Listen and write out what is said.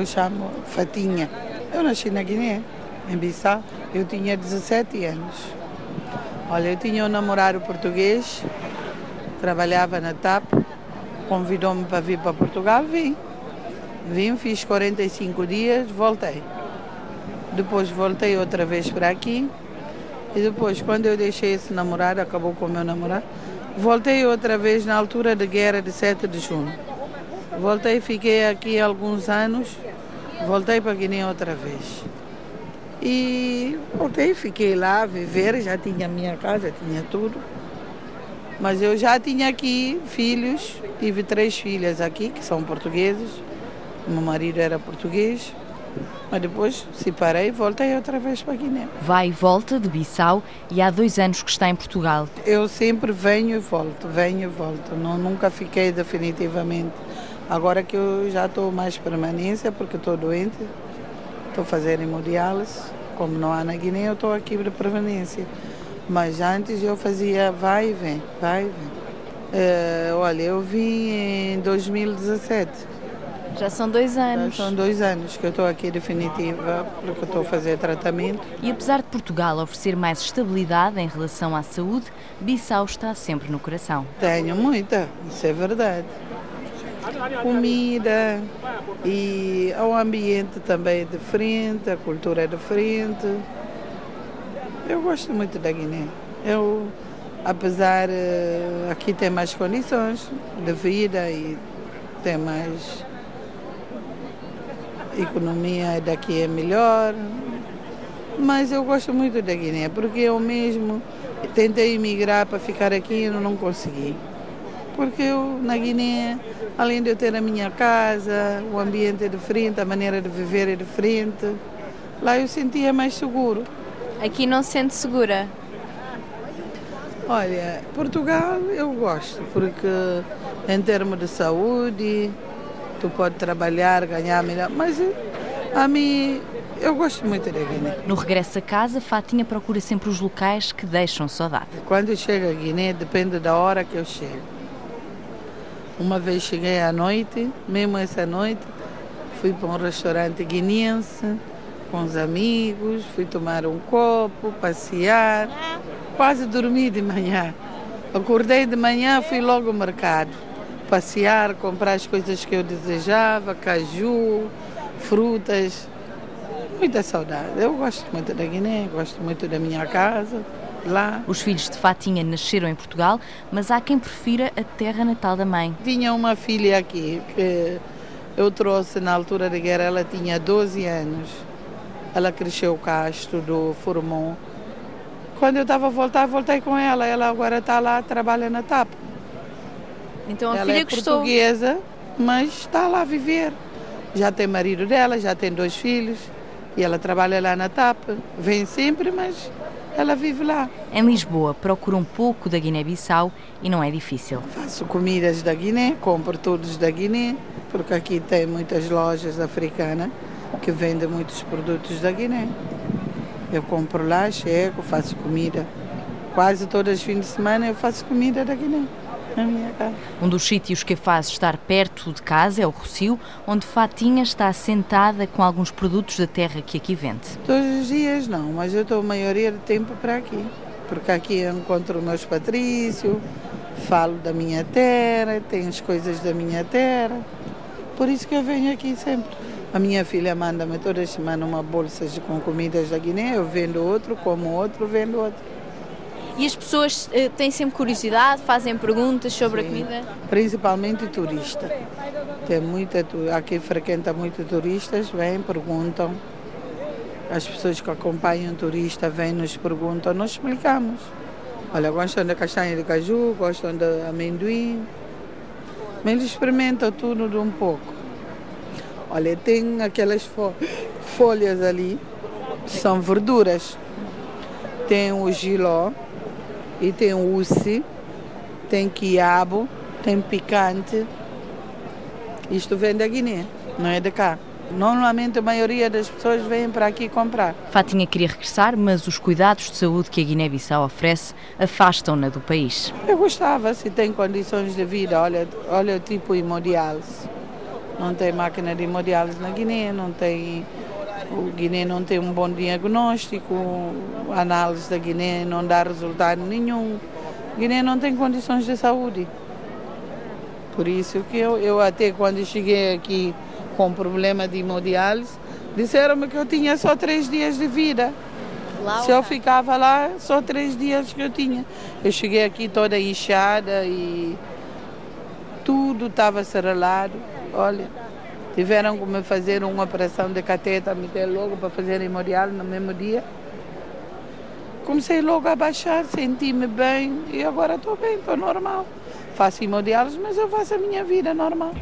eu chamo Fatinha. Eu nasci na Guiné, em Bissau. Eu tinha 17 anos. Olha, eu tinha um namorado português, trabalhava na TAP, convidou-me para vir para Portugal, vim. Vim, fiz 45 dias, voltei. Depois voltei outra vez para aqui. E depois, quando eu deixei esse namorado, acabou com o meu namorado, voltei outra vez na altura da guerra de 7 de junho. Voltei, fiquei aqui alguns anos, voltei para Guiné outra vez. E voltei, fiquei lá a viver, já tinha minha casa, tinha tudo. Mas eu já tinha aqui filhos, tive três filhas aqui, que são portugueses. Meu marido era português. Mas depois separei e voltei outra vez para Guiné. Vai e volta de Bissau e há dois anos que está em Portugal. Eu sempre venho e volto, venho e volto. Não, nunca fiquei definitivamente. Agora que eu já estou mais permanência, porque estou doente, estou fazendo hemodiálise. Como não há na Guiné, eu estou aqui de permanência. Mas antes eu fazia vai e vem, vai e vem. Uh, olha, eu vim em 2017. Já são dois anos. Já são dois anos que eu estou aqui definitiva, porque estou a fazer tratamento. E apesar de Portugal oferecer mais estabilidade em relação à saúde, Bissau está sempre no coração. Tenho muita, isso é verdade comida e o ambiente também é diferente, a cultura é diferente. Eu gosto muito da Guiné. Eu, apesar eh, aqui tem mais condições de vida e tem mais economia daqui é melhor, mas eu gosto muito da Guiné porque eu mesmo tentei emigrar para ficar aqui e não consegui porque eu na Guiné, além de eu ter a minha casa, o ambiente é diferente, a maneira de viver é diferente, lá eu sentia mais seguro. Aqui não se sente segura? Olha, Portugal eu gosto, porque em termos de saúde, tu pode trabalhar, ganhar melhor, mas a mim eu gosto muito da Guiné. No regresso a casa, Fatinha procura sempre os locais que deixam saudade. Quando eu chego a Guiné, depende da hora que eu chego. Uma vez cheguei à noite, mesmo essa noite, fui para um restaurante guineense com os amigos, fui tomar um copo, passear, quase dormi de manhã. Acordei de manhã, fui logo ao mercado, passear, comprar as coisas que eu desejava, caju, frutas. Muita saudade. Eu gosto muito da Guiné, gosto muito da minha casa. Os filhos de Fatinha nasceram em Portugal, mas há quem prefira a terra natal da mãe. Tinha uma filha aqui que eu trouxe na altura da guerra, ela tinha 12 anos. Ela cresceu cá, estudou, formou. Quando eu estava a voltar, voltei com ela. Ela agora está lá, trabalha na TAP. Então a ela filha é gostou. portuguesa, mas está lá a viver. Já tem marido dela, já tem dois filhos. E ela trabalha lá na TAP. Vem sempre, mas ela vive lá. Em Lisboa, procura um pouco da Guiné-Bissau e não é difícil. Faço comidas da Guiné, compro todos da Guiné, porque aqui tem muitas lojas africanas que vendem muitos produtos da Guiné. Eu compro lá, chego, faço comida. Quase todos os fins de semana eu faço comida da Guiné. Na minha casa. Um dos sítios que a faz estar perto de casa é o Rocio, onde Fatinha está sentada com alguns produtos da terra que aqui vende. Todos os dias não, mas eu estou a maioria do tempo para aqui. Porque aqui eu encontro meus patrícios, falo da minha terra, tenho as coisas da minha terra. Por isso que eu venho aqui sempre. A minha filha manda-me toda semana uma bolsa com comidas da Guiné, eu vendo outro, como outro, vendo outro. E as pessoas uh, têm sempre curiosidade, fazem perguntas sobre Sim. a comida? Principalmente turista. Tem muita, aqui frequenta muito turistas, vêm, perguntam. As pessoas que acompanham turista vêm, nos perguntam, nós explicamos. Olha, gostam de castanha de caju, gostam de amendoim. Mas eles experimentam tudo de um pouco. Olha, tem aquelas fo folhas ali, são verduras. Tem o giló, e tem uce, tem quiabo, tem picante. Isto vem da Guiné, não é de cá. Normalmente a maioria das pessoas vêm para aqui comprar. Fatinha queria regressar, mas os cuidados de saúde que a Guiné-Bissau oferece afastam-na do país. Eu gostava, se tem condições de vida, olha, olha o tipo hemodiálise. não tem máquina de hemodiálise na Guiné, não tem o Guiné não tem um bom diagnóstico, a análise da Guiné não dá resultado nenhum. Guiné não tem condições de saúde. Por isso que eu, eu até quando cheguei aqui com problema de hemodiálise, disseram-me que eu tinha só três dias de vida. Se eu ficava lá, só três dias que eu tinha. Eu cheguei aqui toda inchada e tudo estava serralado. Olha, tiveram que me fazer uma operação de cateta, meter logo para fazer hemodiálise no mesmo dia. Comecei logo a baixar, senti-me bem e agora estou bem, estou normal. Faço hemodiálise, mas eu faço a minha vida normal.